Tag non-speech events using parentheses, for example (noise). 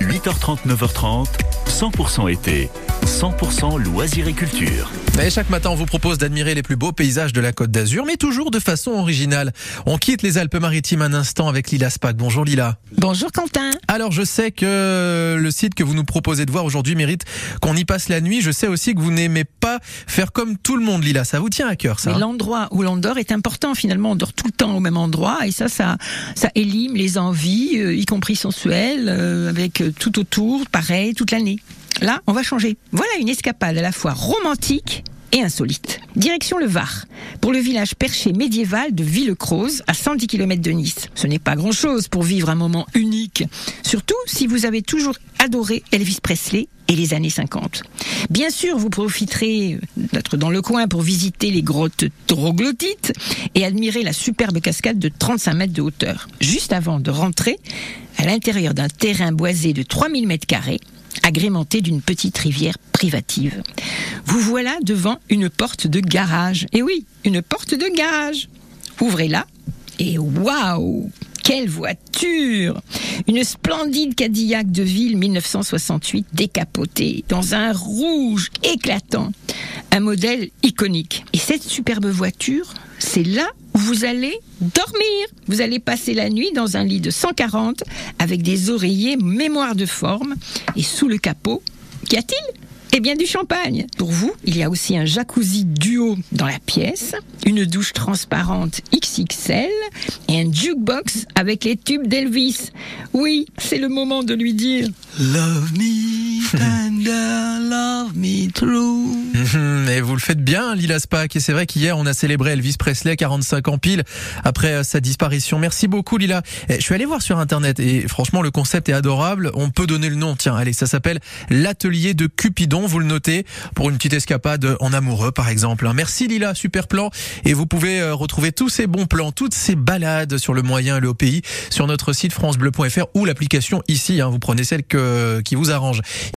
8h30, 9h30, 100% été, 100% loisirs et culture. Et chaque matin, on vous propose d'admirer les plus beaux paysages de la Côte d'Azur, mais toujours de façon originale. On quitte les Alpes-Maritimes un instant avec Lila Spack. Bonjour Lila. Bonjour Quentin. Alors je sais que le site que vous nous proposez de voir aujourd'hui mérite qu'on y passe la nuit. Je sais aussi que vous n'aimez pas faire comme tout le monde, Lila. Ça vous tient à cœur, ça hein l'endroit où l'on dort est important. Finalement, on dort tout le temps au même endroit et ça, ça, ça élime les envies, euh, y compris sensuelles, euh, avec euh, tout autour, pareil, toute l'année. Là, on va changer. Voilà une escapade à la fois romantique et insolite. Direction le Var, pour le village perché médiéval de Villecroze, à 110 km de Nice. Ce n'est pas grand-chose pour vivre un moment unique, surtout si vous avez toujours adoré Elvis Presley et les années 50. Bien sûr, vous profiterez d'être dans le coin pour visiter les grottes troglodytes et admirer la superbe cascade de 35 mètres de hauteur. Juste avant de rentrer à l'intérieur d'un terrain boisé de 3000 mètres carrés, agrémenté d'une petite rivière privative. Vous voilà devant une porte de garage. Et oui, une porte de garage. Ouvrez-la et waouh quelle voiture Une splendide Cadillac de ville 1968 décapotée dans un rouge éclatant. Un modèle iconique. Et cette superbe voiture, c'est là vous allez dormir. Vous allez passer la nuit dans un lit de 140 avec des oreillers mémoire de forme. Et sous le capot, qu'y a-t-il? Eh bien du champagne. Pour vous, il y a aussi un jacuzzi duo dans la pièce, une douche transparente XXL et un jukebox avec les tubes d'Elvis. Oui, c'est le moment de lui dire Love me (laughs) tender, love me true. Mhm, Et vous le faites bien, Lila Spack. Et c'est vrai qu'hier, on a célébré Elvis Presley, 45 ans pile, après euh, sa disparition. Merci beaucoup, Lila. Eh, Je suis allé voir sur Internet et franchement, le concept est adorable. On peut donner le nom. Tiens, allez, ça s'appelle l'atelier de Cupidon. Vous le notez pour une petite escapade en amoureux, par exemple. hein. Merci, Lila. Super plan. Et vous pouvez euh, retrouver tous ces bons plans, toutes ces balades sur le moyen et le haut pays sur notre site francebleu.fr ou l'application ici. hein. Vous prenez celle qui vous arrange.